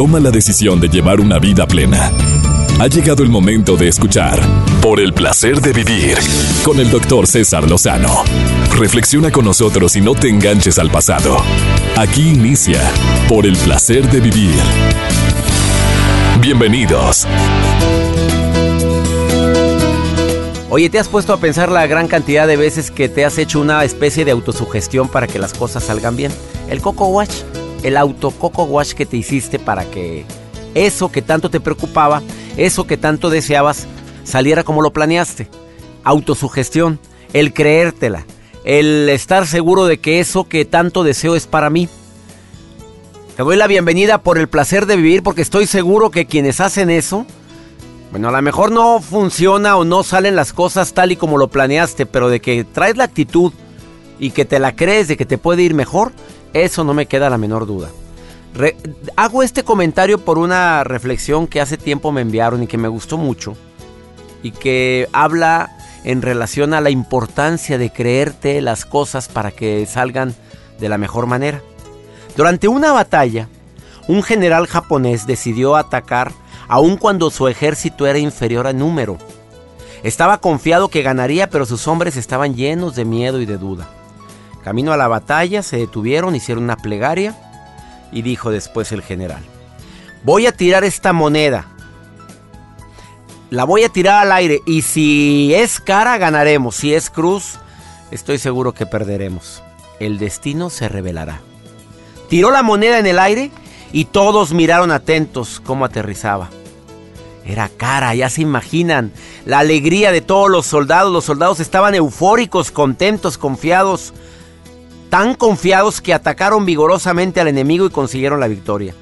toma la decisión de llevar una vida plena. Ha llegado el momento de escuchar Por el placer de vivir con el doctor César Lozano. Reflexiona con nosotros y no te enganches al pasado. Aquí inicia Por el placer de vivir. Bienvenidos. Oye, ¿te has puesto a pensar la gran cantidad de veces que te has hecho una especie de autosugestión para que las cosas salgan bien? El Coco Wash, el auto Coco Wash que te hiciste para que eso que tanto te preocupaba, eso que tanto deseabas, saliera como lo planeaste. Autosugestión, el creértela, el estar seguro de que eso que tanto deseo es para mí. Te doy la bienvenida por el placer de vivir porque estoy seguro que quienes hacen eso, bueno, a lo mejor no funciona o no salen las cosas tal y como lo planeaste, pero de que traes la actitud y que te la crees de que te puede ir mejor, eso no me queda la menor duda. hago este comentario por una reflexión que hace tiempo me enviaron y que me gustó mucho y que habla en relación a la importancia de creerte las cosas para que salgan de la mejor manera. Durante una batalla, un general japonés decidió atacar aun cuando su ejército era inferior a número. Estaba confiado que ganaría, pero sus hombres estaban llenos de miedo y de duda. Camino a la batalla, se detuvieron, hicieron una plegaria y dijo después el general, voy a tirar esta moneda, la voy a tirar al aire y si es cara ganaremos, si es cruz estoy seguro que perderemos. El destino se revelará. Tiró la moneda en el aire y todos miraron atentos cómo aterrizaba. Era cara, ya se imaginan, la alegría de todos los soldados. Los soldados estaban eufóricos, contentos, confiados, tan confiados que atacaron vigorosamente al enemigo y consiguieron la victoria.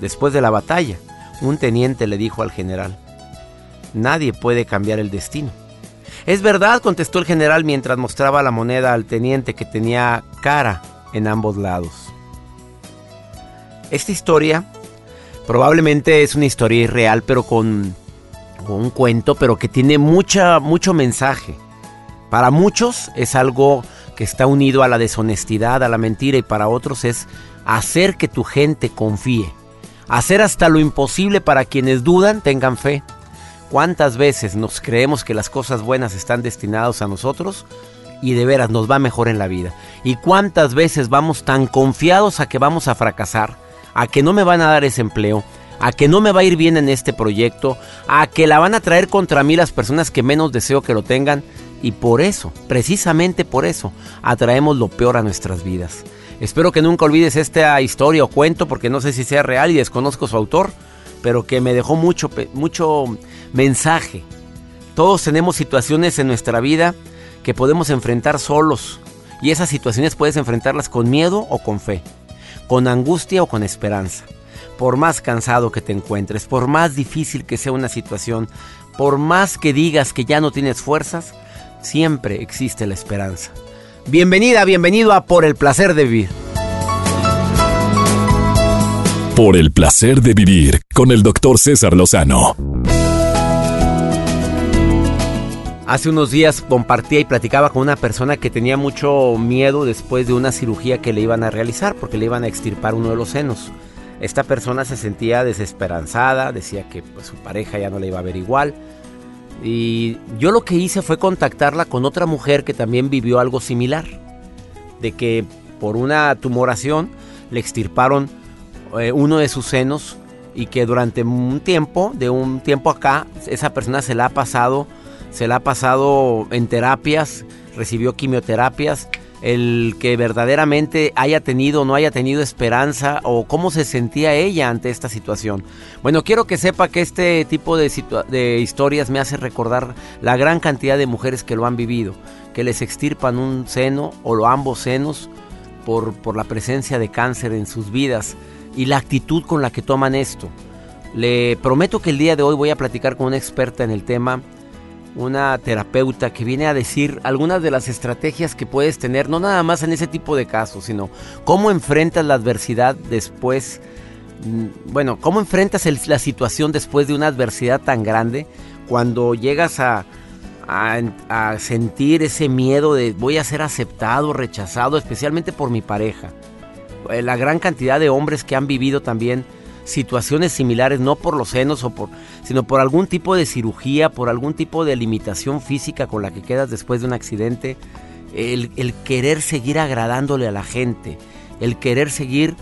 Después de la batalla, un teniente le dijo al general, nadie puede cambiar el destino. Es verdad, contestó el general mientras mostraba la moneda al teniente que tenía cara en ambos lados. Esta historia probablemente es una historia irreal, pero con, un cuento, pero que tiene mucha, mucho mensaje. Para muchos es algo que está unido a la deshonestidad, a la mentira, y para otros es hacer que tu gente confíe. Hacer hasta lo imposible para quienes dudan tengan fe. ¿Cuántas veces nos creemos que las cosas buenas están destinadas a nosotros y de veras nos va mejor en la vida? ¿Y cuántas veces vamos tan confiados a que vamos a fracasar? a que no me van a dar ese empleo, a que no me va a ir bien en este proyecto, a que la van a traer contra mí las personas que menos deseo que lo tengan. Y por eso, precisamente por eso, atraemos lo peor a nuestras vidas. Espero que nunca olvides esta historia o cuento, porque no sé si sea real y desconozco su autor, pero que me dejó mucho, mucho mensaje. Todos tenemos situaciones en nuestra vida que podemos enfrentar solos, y esas situaciones puedes enfrentarlas con miedo o con fe con angustia o con esperanza. Por más cansado que te encuentres, por más difícil que sea una situación, por más que digas que ya no tienes fuerzas, siempre existe la esperanza. Bienvenida, bienvenido a Por el placer de vivir. Por el placer de vivir con el doctor César Lozano. Hace unos días compartía y platicaba con una persona que tenía mucho miedo después de una cirugía que le iban a realizar porque le iban a extirpar uno de los senos. Esta persona se sentía desesperanzada, decía que pues, su pareja ya no le iba a ver igual. Y yo lo que hice fue contactarla con otra mujer que también vivió algo similar. De que por una tumoración le extirparon eh, uno de sus senos y que durante un tiempo, de un tiempo acá, esa persona se la ha pasado se la ha pasado en terapias, recibió quimioterapias, el que verdaderamente haya tenido o no haya tenido esperanza o cómo se sentía ella ante esta situación. Bueno, quiero que sepa que este tipo de, de historias me hace recordar la gran cantidad de mujeres que lo han vivido, que les extirpan un seno o ambos senos por, por la presencia de cáncer en sus vidas y la actitud con la que toman esto. Le prometo que el día de hoy voy a platicar con una experta en el tema una terapeuta que viene a decir algunas de las estrategias que puedes tener, no nada más en ese tipo de casos, sino cómo enfrentas la adversidad después, mm, bueno, cómo enfrentas la situación después de una adversidad tan grande, cuando llegas a, a sentir ese miedo de voy a ser aceptado, rechazado, especialmente por mi pareja. Eh, la gran cantidad de hombres que han vivido también situaciones similares, no por los senos o por, sino por algún tipo de cirugía, por algún tipo de limitación física con la que quedas después de un accidente, el, querer seguir agradándole a la gente, el querer seguir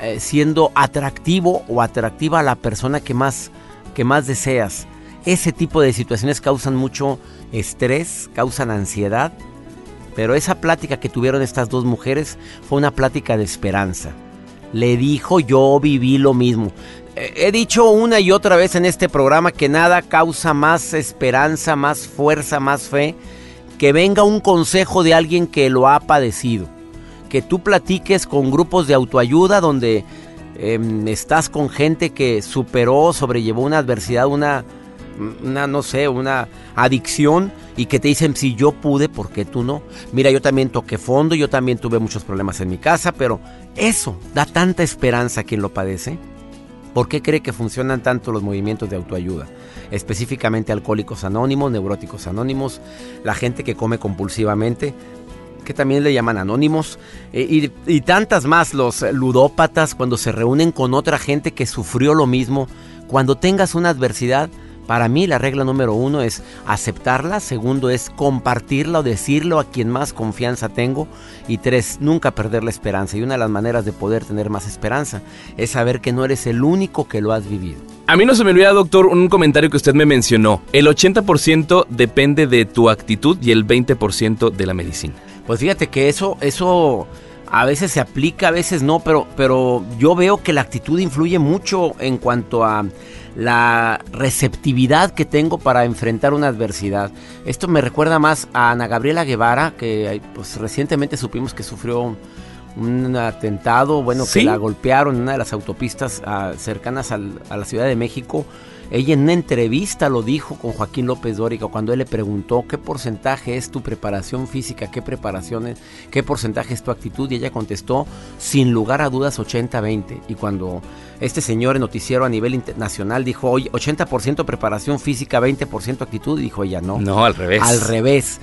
eh, siendo atractivo o atractiva a la persona que más, que más deseas. Ese tipo de situaciones causan mucho estrés, causan ansiedad, pero esa plática que tuvieron estas dos mujeres fue una plática de esperanza. Le dijo yo viví lo mismo. He dicho una y otra vez en este programa que nada causa más esperanza, más fuerza, más fe, que venga un consejo de alguien que lo ha padecido. Que tú platiques con grupos de autoayuda donde em, estás con gente que superó, sobrellevó una adversidad, una, una, no sé, una adicción y que te dicen, si yo pude, ¿por qué tú no? Mira, yo también toqué fondo, yo también tuve muchos problemas en mi casa, pero eso da tanta esperanza a quien lo padece. ¿Por qué cree que funcionan tanto los movimientos de autoayuda? Específicamente alcohólicos anónimos, neuróticos anónimos, la gente que come compulsivamente, que también le llaman anónimos, eh, y, y, tantas más, los ludópatas, cuando se reúnen con otra gente que sufrió lo mismo. Cuando tengas una adversidad, para mí la regla número uno es aceptarla, segundo es compartirla o decirlo a quien más confianza tengo y tres, nunca perder la esperanza. Y una de las maneras de poder tener más esperanza es saber que no eres el único que lo has vivido. A mí no se me olvida, doctor, un comentario que usted me mencionó. El 80% depende de tu actitud y el 20% de la medicina. Pues fíjate que eso, eso a veces se aplica, a veces no, pero, pero yo veo que la actitud influye mucho en cuanto a la receptividad que tengo para enfrentar una adversidad. Esto me recuerda más a Ana Gabriela Guevara, que pues recientemente supimos que sufrió un atentado, bueno, que la golpearon en una de las autopistas ah, cercanas a la Ciudad de México. Ella en una entrevista lo dijo con Joaquín López Dóriga cuando él le preguntó qué porcentaje es tu preparación física, qué preparación qué porcentaje es tu actitud y ella contestó sin lugar a dudas 80-20 y cuando este señor en noticiero a nivel internacional dijo, oye, 80% preparación física, 20% actitud, dijo ella, no. No, al revés. Al revés.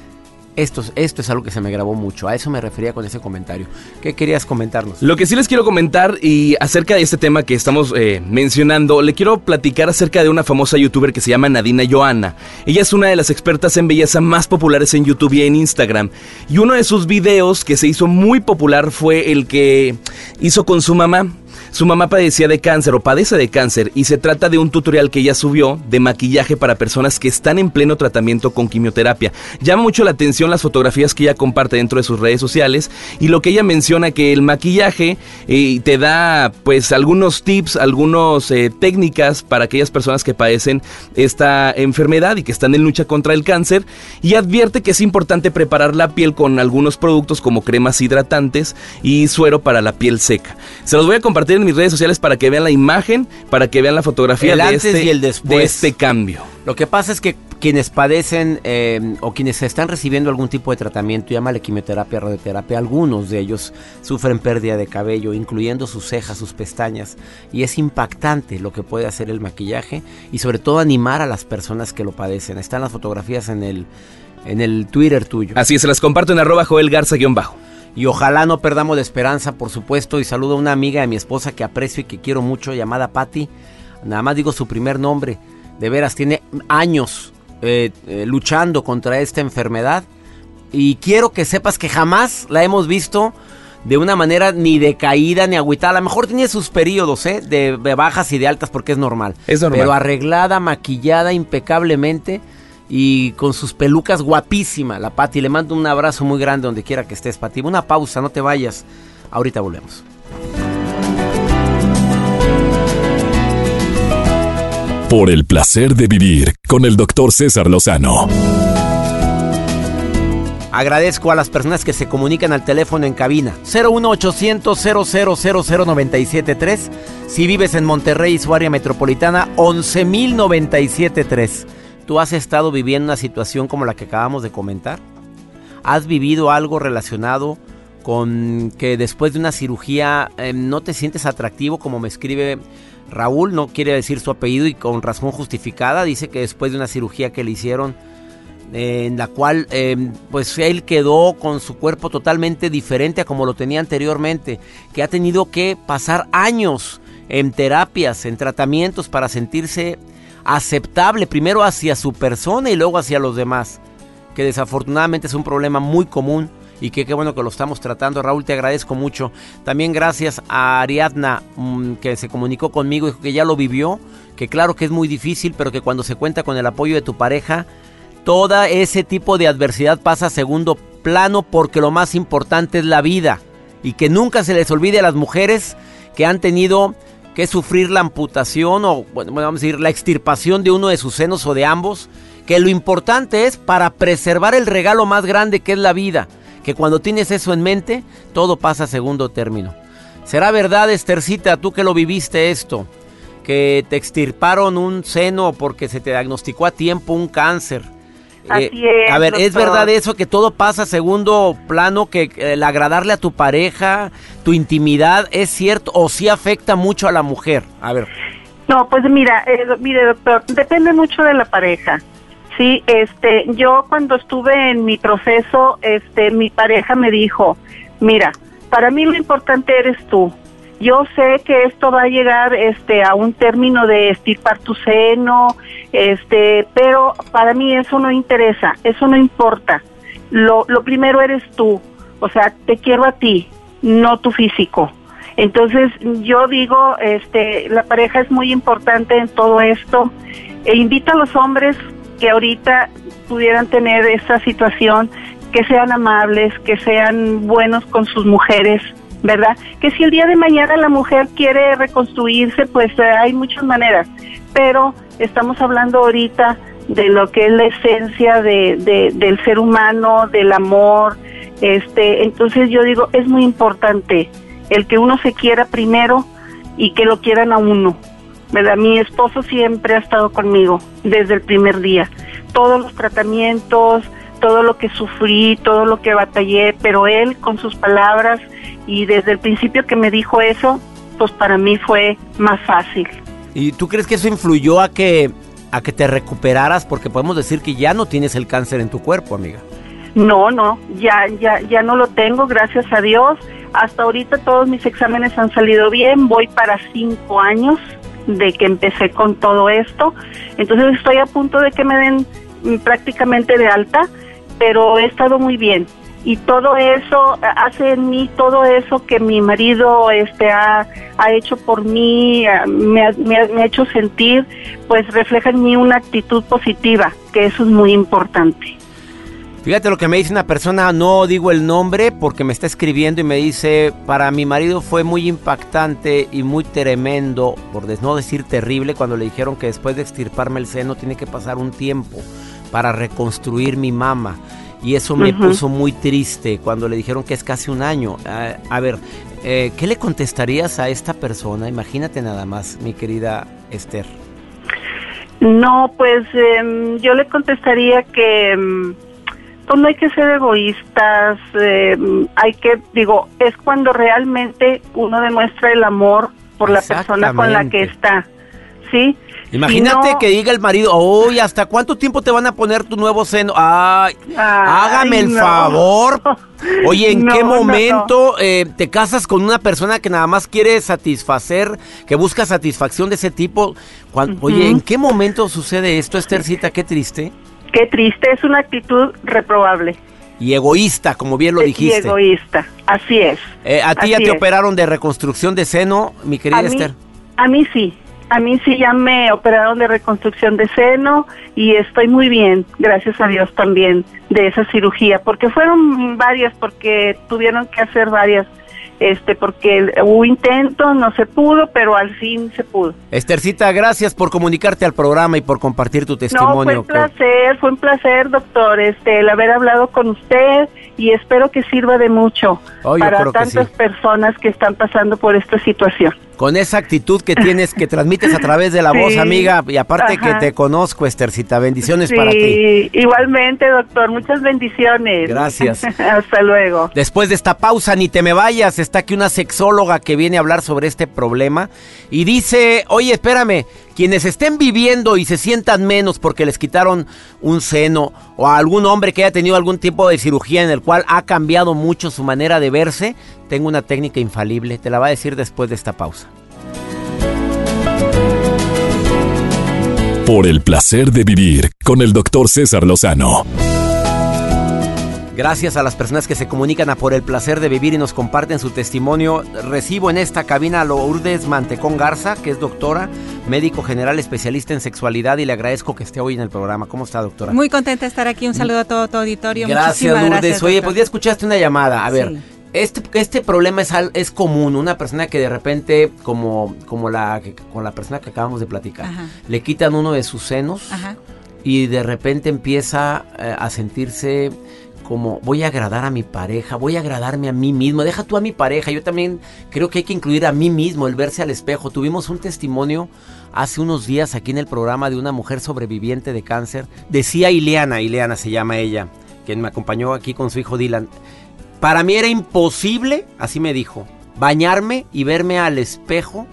Esto, esto es algo que se me grabó mucho, a eso me refería con ese comentario. ¿Qué querías comentarnos? Lo que sí les quiero comentar y acerca de este tema que estamos eh, mencionando, le quiero platicar acerca de una famosa youtuber que se llama Nadina Joana. Ella es una de las expertas en belleza más populares en YouTube y en Instagram. Y uno de sus videos que se hizo muy popular fue el que hizo con su mamá. Su mamá padecía de cáncer o padece de cáncer y se trata de un tutorial que ella subió de maquillaje para personas que están en pleno tratamiento con quimioterapia. Llama mucho la atención las fotografías que ella comparte dentro de sus redes sociales y lo que ella menciona que el maquillaje eh, te da pues algunos tips, algunas eh, técnicas para aquellas personas que padecen esta enfermedad y que están en lucha contra el cáncer y advierte que es importante preparar la piel con algunos productos como cremas hidratantes y suero para la piel seca. Se los voy a compartir en mis redes sociales para que vean la imagen, para que vean la fotografía de, este, y el después. de este cambio. Lo que pasa es que quienes padecen eh, o quienes están recibiendo algún tipo de tratamiento, llámale quimioterapia, radioterapia, algunos de ellos sufren pérdida de cabello, incluyendo sus cejas, sus pestañas, y es impactante lo que puede hacer el maquillaje y sobre todo animar a las personas que lo padecen. Están las fotografías en el, en el Twitter tuyo. Así es, se las comparto en arroba Joel Garza-bajo. Y ojalá no perdamos la esperanza, por supuesto. Y saludo a una amiga de mi esposa que aprecio y que quiero mucho, llamada Patty. Nada más digo su primer nombre. De veras, tiene años eh, eh, luchando contra esta enfermedad. Y quiero que sepas que jamás la hemos visto de una manera ni decaída ni agüitada. A lo mejor tiene sus periodos, ¿eh? De, de bajas y de altas porque es normal. Es normal. Pero arreglada, maquillada impecablemente y con sus pelucas guapísima, la Pati. Le mando un abrazo muy grande donde quiera que estés, Pati. Una pausa, no te vayas. Ahorita volvemos. Por el placer de vivir con el doctor César Lozano. Agradezco a las personas que se comunican al teléfono en cabina 01800 0000973. Si vives en Monterrey y su área metropolitana, 11097.3. ¿Tú has estado viviendo una situación como la que acabamos de comentar? ¿Has vivido algo relacionado con que después de una cirugía em, no te sientes atractivo como me escribe Raúl? No quiere decir su apellido y con razón justificada. Dice que después de una cirugía que le hicieron en la cual em, pues él quedó con su cuerpo totalmente diferente a como lo tenía anteriormente, que ha tenido que pasar años en terapias, en tratamientos para sentirse aceptable, primero hacia su persona y luego hacia los demás, que desafortunadamente es un problema muy común y que qué bueno que lo estamos tratando. Raúl, te agradezco mucho. También gracias a Ariadna mm, que se comunicó conmigo y que ya lo vivió, que claro que es muy difícil, pero que cuando se cuenta con el apoyo de tu pareja, todo ese tipo de adversidad pasa a segundo plano porque lo más importante es la vida y que nunca se les olvide a las mujeres que han tenido que sufrir la amputación o bueno, vamos a decir la extirpación de uno de sus senos o de ambos, que lo importante es para preservar el regalo más grande que es la vida, que cuando tienes eso en mente, todo pasa a segundo término. ¿Será verdad, Estercita, tú que lo viviste esto, que te extirparon un seno porque se te diagnosticó a tiempo un cáncer? Eh, a ver, ¿es verdad eso que todo pasa a segundo plano, que el agradarle a tu pareja, tu intimidad, es cierto o sí afecta mucho a la mujer? A ver. No, pues mira, eh, mire doctor, depende mucho de la pareja. Sí, este, yo cuando estuve en mi proceso, este, mi pareja me dijo, mira, para mí lo importante eres tú. Yo sé que esto va a llegar este a un término de estirpar tu seno, este, pero para mí eso no interesa, eso no importa. Lo, lo primero eres tú, o sea, te quiero a ti, no tu físico. Entonces yo digo, este, la pareja es muy importante en todo esto. E invito a los hombres que ahorita pudieran tener esa situación, que sean amables, que sean buenos con sus mujeres, ¿verdad? Que si el día de mañana la mujer quiere reconstruirse, pues eh, hay muchas maneras, pero estamos hablando ahorita de lo que es la esencia de, del ser humano, del amor, este, entonces yo digo, es muy importante el que uno se quiera primero y que lo quieran a uno, ¿verdad? Mi esposo siempre ha estado conmigo desde el primer día, todos los tratamientos, todo lo que sufrí, todo lo que batallé, pero él con sus palabras y desde el principio que me dijo eso, pues para mí fue más fácil. ¿Y tú crees que eso influyó a que a que te recuperaras porque podemos decir que ya no tienes el cáncer en tu cuerpo, amiga? No, no, ya ya ya no lo tengo, gracias a Dios. Hasta ahorita todos mis exámenes han salido bien, voy para cinco años de que empecé con todo esto, entonces estoy a punto de que me den mm, prácticamente de alta pero he estado muy bien. Y todo eso hace en mí todo eso que mi marido este ha, hecho por mí me ha, me, ha, hecho sentir pues refleja en mí una actitud positiva que eso es muy importante. Fíjate lo que me dice una persona, no digo el nombre porque me está escribiendo y me dice, para mi marido fue muy impactante y muy tremendo, por no decir terrible, cuando le dijeron que después de extirparme el seno tiene que pasar un tiempo para reconstruir mi mama. Y eso me puso muy triste cuando le dijeron que es casi un año. a ver, eh, ¿qué le contestarías a esta persona? Imagínate nada más, mi querida Esther. No, pues em, yo le contestaría que em, pues no hay que ser egoístas, em, hay que, digo, es cuando realmente uno demuestra el amor por la persona con la que está, ¿sí? Imagínate que diga el marido, uy, ¿hasta cuánto tiempo te van a poner tu nuevo seno? Ay, hágame el favor. Oye, ¿en qué momento eh, te casas con una persona que nada más quiere satisfacer, que busca satisfacción de ese tipo? Oye, ¿en qué momento sucede esto, Esthercita? Qué triste. Qué triste, es una actitud reprobable. Y egoísta, como bien lo dijiste. Y egoísta, así es. Eh, ¿A ti ya te operaron de reconstrucción de seno, mi querida Esther? A mí sí, a mí sí ya me operaron de reconstrucción de seno y estoy muy bien, gracias a Dios también, de esa cirugía, porque fueron varias, porque tuvieron que hacer varias este porque hubo intento, no se pudo, pero al fin se pudo. Estercita, gracias por comunicarte al programa y por compartir tu testimonio. No, fue un placer, fue un placer, doctor, este, el haber hablado con usted y espero que sirva de mucho para tantas personas que están pasando por esta situación. Con esa actitud que tienes, que transmites a través de la voz, amiga, y aparte que te conozco, Estercita, bendiciones para ti. Igualmente, doctor, muchas bendiciones. Gracias. Hasta luego. Después de esta pausa, ni te me vayas, está aquí una sexóloga que viene a hablar sobre este problema y dice, oye, espérame, quienes estén viviendo y se sientan menos porque les quitaron un seno o a algún hombre que haya tenido algún tipo de cirugía en el cual ha cambiado mucho su manera de verse, tengo una técnica infalible, te la va a decir después de esta pausa. Por el placer de vivir con el doctor César Lozano. Gracias a las personas que se comunican a por el placer de vivir y nos comparten su testimonio. Recibo en esta cabina a Lourdes Mantecón Garza, que es doctora, médico general especialista en sexualidad y le agradezco que esté hoy en el programa. ¿Cómo está, doctora? Muy contenta de estar aquí. Un saludo a todo tu auditorio. Gracias, Lourdes. Gracias, Oye, pues ya escuchaste una llamada. A ver, este, este problema es, es común. Una persona que de repente, como, como la, con la persona que acabamos de platicar, le quitan uno de sus senos y de repente empieza eh, a sentirse como voy a agradar a mi pareja, voy a agradarme a mí mismo, deja tú a mi pareja, yo también creo que hay que incluir a mí mismo, el verse al espejo. Tuvimos un testimonio hace unos días aquí en el programa de una mujer sobreviviente de cáncer, decía Ileana, Ileana se llama ella, quien me acompañó aquí con su hijo Dylan. Para mí era imposible, así me dijo, bañarme y verme al espejo.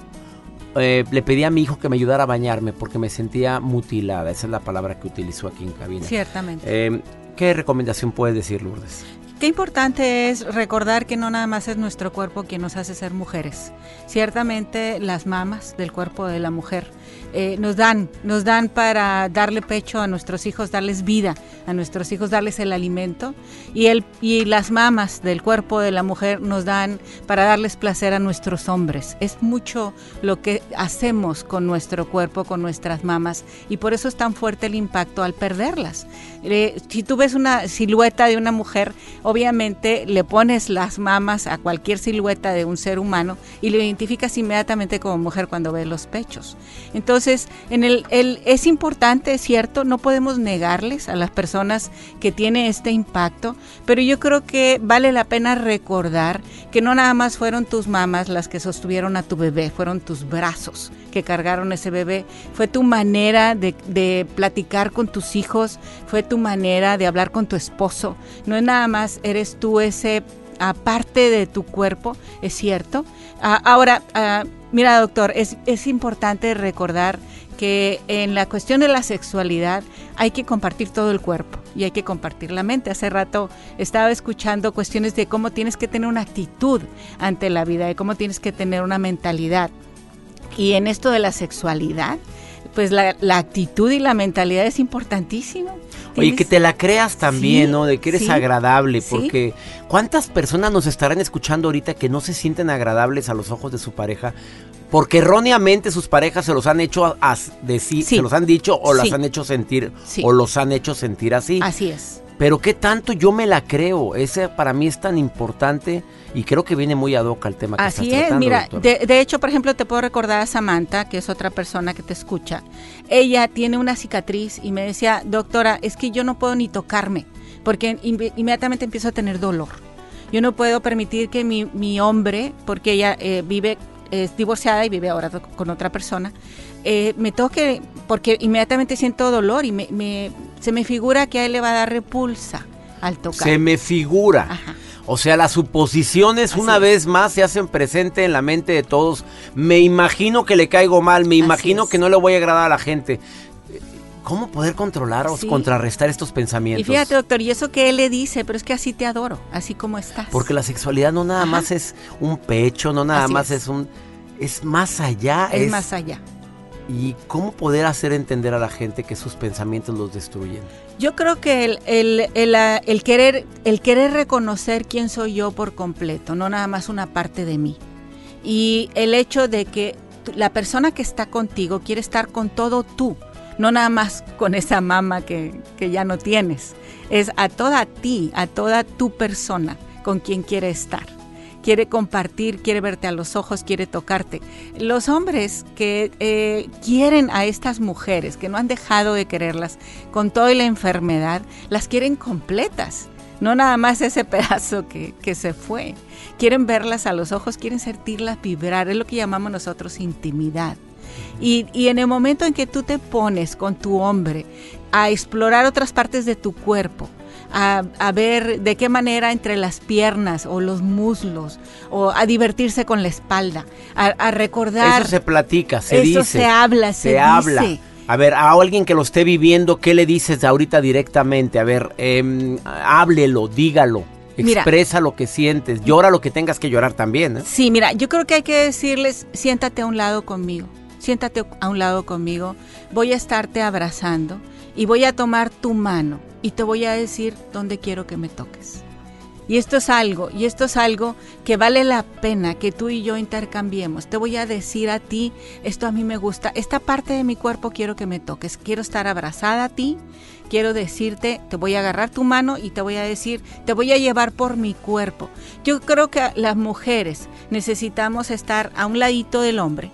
Eh, le pedí a mi hijo que me ayudara a bañarme porque me sentía mutilada. Esa es la palabra que utilizó aquí en cabina. Ciertamente. Eh, ¿Qué recomendación puedes decir, Lourdes? Qué importante es recordar que no nada más es nuestro cuerpo quien nos hace ser mujeres. Ciertamente las mamas del cuerpo de la mujer eh, nos dan, nos dan para darle pecho a nuestros hijos, darles vida a nuestros hijos, darles el alimento y el y las mamas del cuerpo de la mujer nos dan para darles placer a nuestros hombres. Es mucho lo que hacemos con nuestro cuerpo, con nuestras mamas y por eso es tan fuerte el impacto al perderlas. Eh, si tú ves una silueta de una mujer, obviamente le pones las mamas a cualquier silueta de un ser humano y lo identificas inmediatamente como mujer cuando ves los pechos. Entonces, en el, es importante, es cierto, no podemos negarles a las personas que tiene este impacto, pero yo creo que vale la pena recordar que no nada más fueron tus mamas las que sostuvieron a tu bebé, fueron tus brazos que cargaron ese bebé, fue tu manera de, de platicar con tus hijos, fue tu manera de hablar con tu esposo, no es nada más eres tú ese aparte de tu cuerpo, es cierto. Ah, ahora, ah, mira doctor, es, es importante recordar que en la cuestión de la sexualidad hay que compartir todo el cuerpo y hay que compartir la mente. Hace rato estaba escuchando cuestiones de cómo tienes que tener una actitud ante la vida, de cómo tienes que tener una mentalidad. Y en esto de la sexualidad, pues la, actitud y la mentalidad es importantísimo. Oye, que te la creas también, ¿no? De que eres agradable, porque ¿cuántas personas nos estarán escuchando ahorita que no se sienten agradables a los ojos de su pareja? Porque erróneamente sus parejas se los han hecho a, decir, se los han dicho o las han hecho sentir o los han hecho sentir así. Así es. Pero qué tanto yo me la creo, ese para mí es tan importante y creo que viene muy ad hoc al tema que Así es, mira, de, hecho, por ejemplo, te puedo recordar a Samantha, que es otra persona que te escucha. Ella tiene una cicatriz y me decía, doctora, es que yo no puedo ni tocarme, porque inmediatamente empiezo a tener dolor. Yo no puedo permitir que mi, mi hombre, porque ella eh, vive, es divorciada y vive ahora con otra persona, eh, me toque, porque inmediatamente siento dolor y me, se me figura que a él le va a dar repulsa al tocar. Se me figura. O sea, las suposiciones una vez más se hacen presente en la mente de todos. Me imagino que le caigo mal, me imagino que no le voy a agradar a la gente. ¿Cómo poder controlar o contrarrestar estos pensamientos? Y fíjate, doctor, y eso que él le dice, pero es que así te adoro, así como estás. Porque la sexualidad no nada más es un pecho, no nada más es. un... Es más allá. es más allá y cómo poder hacer entender a la gente que sus pensamientos los destruyen. Yo creo que el, el, el, querer, el querer reconocer quién soy yo por completo, no nada más una parte de mí. Y el hecho de que la persona que está contigo quiere estar con todo tú, no nada más con esa mama que, que ya no tienes, es a toda ti, a toda tu persona con quien quiere estar quiere compartir, quiere verte a los ojos, quiere tocarte. Los hombres que eh, quieren a estas mujeres, que no han dejado de quererlas con toda la enfermedad, las quieren completas. No nada más ese pedazo que, que se fue. Quieren verlas a los ojos, quieren sentirlas vibrar. Es lo que llamamos nosotros intimidad. Y, y, en el momento en que tú te pones con tu hombre a explorar otras partes de tu cuerpo, a, ver de qué manera entre las piernas o los muslos, o a divertirse con la espalda, a, recordar. Eso se platica, se dice. se habla, se, habla. A ver, a alguien que lo esté viviendo, ¿qué le dices ahorita directamente? A ver, eh, háblelo, dígalo. Expresa lo que sientes, llora lo que tengas que llorar también. ¿eh? Sí, mira, yo creo que hay que decirles, siéntate a un lado conmigo siéntate a un lado conmigo, voy a estarte abrazando y voy a tomar tu mano y te voy a decir dónde quiero que me toques. Y esto es algo, y esto es algo que vale la pena que tú y yo intercambiemos. Te voy a decir a ti, esto a mí me gusta, esta parte de mi cuerpo quiero que me toques, quiero estar abrazada a ti, quiero decirte, te voy a agarrar tu mano y te voy a decir, te voy a llevar por mi cuerpo. Yo creo que las mujeres necesitamos estar a un ladito del hombre,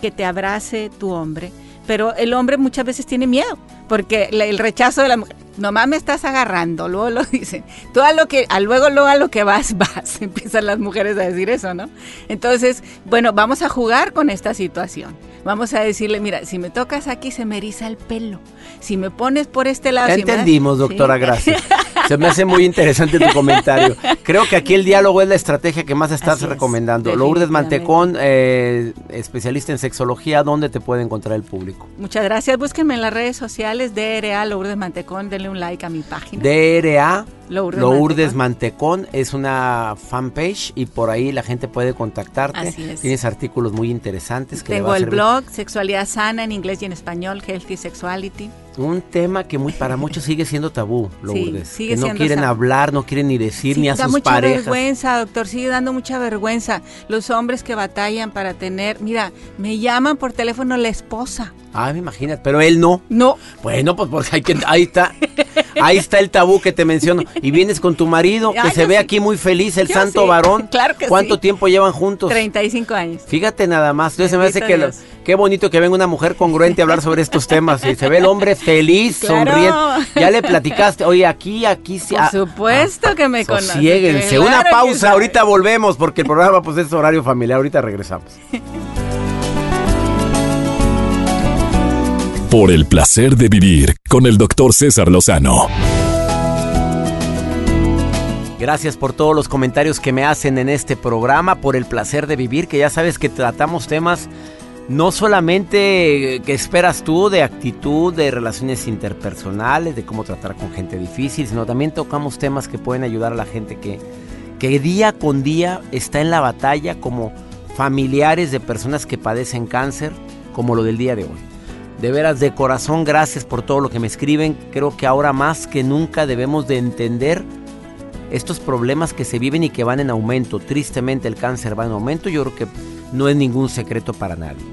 que te abrace tu hombre, pero el hombre muchas veces tiene miedo, porque el rechazo de la mujer, nomás me estás agarrando, luego lo dicen. Tú a lo que, a luego, luego a lo que vas, vas. Empiezan las mujeres a decir eso, ¿no? Entonces, bueno, vamos a jugar con esta situación. Vamos a decirle, mira, si me tocas aquí se me eriza el pelo. Si me pones por este lado... entendimos, doctora, gracias. Se me hace muy interesante tu comentario. Creo que aquí el diálogo es la estrategia que más estás recomendando. Lourdes Mantecón, eh, especialista en sexología, ¿dónde te puede encontrar el público? Muchas gracias. Búsquenme en las redes sociales, DRA Lourdes Mantecón. Denle un like a mi página. DRA Lourdes, Mantecón. es una fanpage y por ahí la gente puede contactarte. Tienes artículos muy interesantes. Que Tengo el blog Sexualidad Sana en inglés y en español, Healthy Sexuality. Un tema que muy para muchos sigue siendo tabú, Lourdes. Sí, sigue que no quieren hablar, no quieren ni decir ni a sus parejas. Da mucha vergüenza, doctor, sigue dando mucha vergüenza. Los hombres que batallan para tener, mira, me llaman por teléfono la esposa. Ah, me imaginas, pero él no. No. Bueno, pues porque hay que, ahí está. Ahí está el tabú que te menciono. Y vienes con tu marido, que se ve aquí muy feliz, el santo varón. Claro que ¿Cuánto tiempo llevan juntos? 35 años. Fíjate nada más. Entonces me hace que qué bonito que venga una mujer congruente a hablar sobre estos temas. Y se ve el hombre feliz, sonriendo. Ya le platicaste. Oye, aquí, aquí sí. Por ah, supuesto que me conoce. una pausa, ahorita volvemos porque el programa pues es horario familiar. Ahorita regresamos. Por el placer de vivir con el doctor César Lozano. Gracias por todos los comentarios que me hacen en este programa, por el placer de vivir, que ya sabes que tratamos temas no solamente que esperas tú de actitud, de relaciones interpersonales, de cómo tratar con gente difícil, sino también tocamos temas que pueden ayudar a la gente que, que día con día está en la batalla como familiares de personas que padecen cáncer, como lo del día de hoy. De veras, de corazón, gracias por todo lo que me escriben. Creo que ahora más que nunca debemos de entender estos problemas que se viven y que van en aumento. Tristemente el cáncer va en aumento. Yo creo que no es ningún secreto para nadie.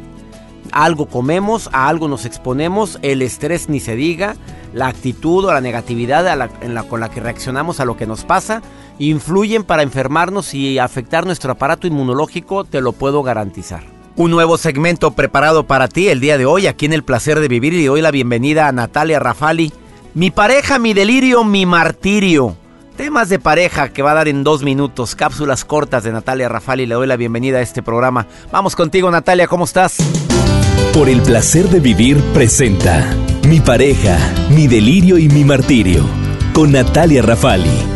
Algo comemos, a algo nos exponemos, el estrés ni se diga, la actitud o la negatividad con la que reaccionamos a lo que nos pasa, influyen para enfermarnos y afectar nuestro aparato inmunológico, te lo puedo garantizar un nuevo segmento preparado para ti el día de hoy aquí en El Placer de Vivir y doy la bienvenida a Natalia Rafali. Mi pareja, mi delirio, mi martirio. Temas de pareja que va a dar en dos minutos, cápsulas cortas de Natalia Rafali. Le doy la bienvenida a este programa. Vamos contigo Natalia, ¿cómo estás? Por el placer de vivir presenta Mi pareja, mi delirio y mi martirio con Natalia Rafali.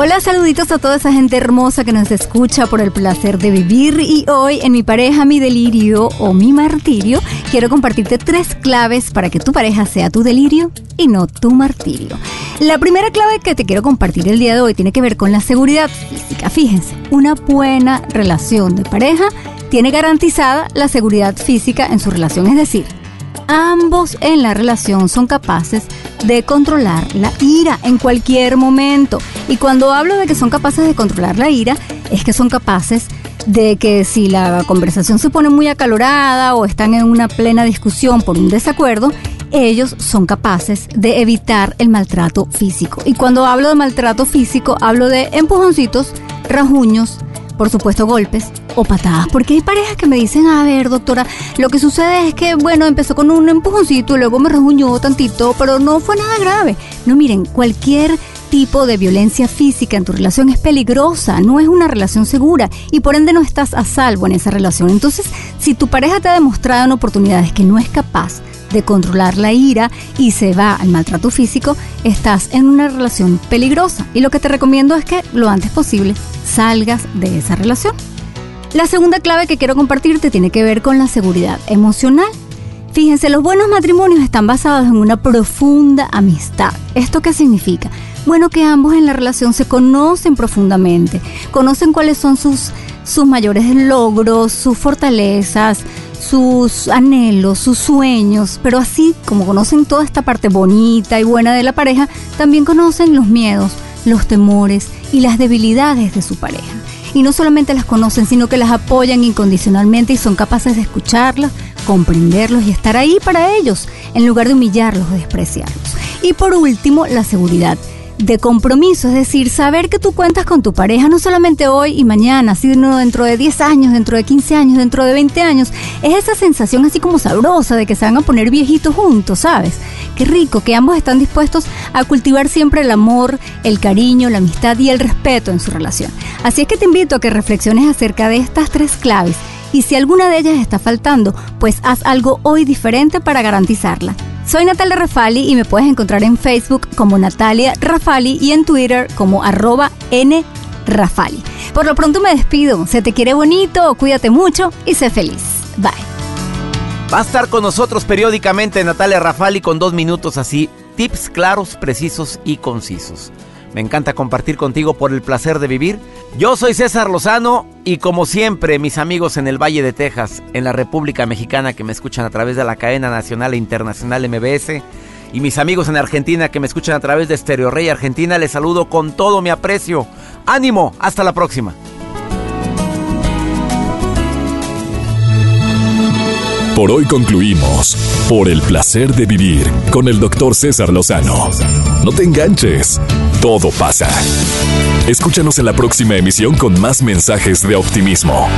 Hola, saluditos a toda esa gente hermosa que nos escucha por el placer de vivir y hoy en mi pareja, mi delirio o mi martirio, quiero compartirte tres claves para que tu pareja sea tu delirio y no tu martirio. La primera clave que te quiero compartir el día de hoy tiene que ver con la seguridad física. Fíjense, una buena relación de pareja tiene garantizada la seguridad física en su relación, es decir, ambos en la relación son capaces de controlar la ira en cualquier momento. Y cuando hablo de que son capaces de controlar la ira, es que son capaces de que si la conversación se pone muy acalorada o están en una plena discusión por un desacuerdo, ellos son capaces de evitar el maltrato físico. Y cuando hablo de maltrato físico, hablo de empujoncitos, rajuños, por supuesto golpes o patadas, porque hay parejas que me dicen, a ver doctora, lo que sucede es que, bueno, empezó con un empujoncito y luego me rejuñó tantito, pero no fue nada grave. No, miren, cualquier tipo de violencia física en tu relación es peligrosa, no es una relación segura y por ende no estás a salvo en esa relación. Entonces, si tu pareja te ha demostrado en oportunidades que no es capaz de controlar la ira y se va al maltrato físico, estás en una relación peligrosa. Y lo que te recomiendo es que lo antes posible salgas de esa relación. La segunda clave que quiero compartirte tiene que ver con la seguridad emocional. Fíjense, los buenos matrimonios están basados en una profunda amistad. ¿Esto qué significa? Bueno, que ambos en la relación se conocen profundamente, conocen cuáles son sus, sus mayores logros, sus fortalezas, sus anhelos, sus sueños, pero así como conocen toda esta parte bonita y buena de la pareja, también conocen los miedos, los temores y las debilidades de su pareja. Y no solamente las conocen, sino que las apoyan incondicionalmente y son capaces de escucharlas, comprenderlos y estar ahí para ellos, en lugar de humillarlos o despreciarlos. Y por último, la seguridad de compromiso, es decir, saber que tú cuentas con tu pareja no solamente hoy y mañana, sino dentro de 10 años, dentro de 15 años, dentro de 20 años. Es esa sensación así como sabrosa de que se van a poner viejitos juntos, ¿sabes? Qué rico que ambos están dispuestos a cultivar siempre el amor, el cariño, la amistad y el respeto en su relación. Así es que te invito a que reflexiones acerca de estas tres claves y si alguna de ellas está faltando, pues haz algo hoy diferente para garantizarla. Soy Natalia Rafali y me puedes encontrar en Facebook como Natalia Rafali y en Twitter como arroba nrafali. Por lo pronto me despido. Se te quiere bonito, cuídate mucho y sé feliz. Bye. Va a estar con nosotros periódicamente Natalia Rafali con dos minutos así, tips claros, precisos y concisos. Me encanta compartir contigo por el placer de vivir. Yo soy César Lozano y como siempre mis amigos en el Valle de Texas, en la República Mexicana que me escuchan a través de la cadena nacional e internacional MBS y mis amigos en Argentina que me escuchan a través de Stereo Rey Argentina, les saludo con todo mi aprecio. Ánimo, hasta la próxima. Por hoy concluimos por el placer de vivir con el doctor César Lozano. No te enganches, todo pasa. Escúchanos en la próxima emisión con más mensajes de optimismo.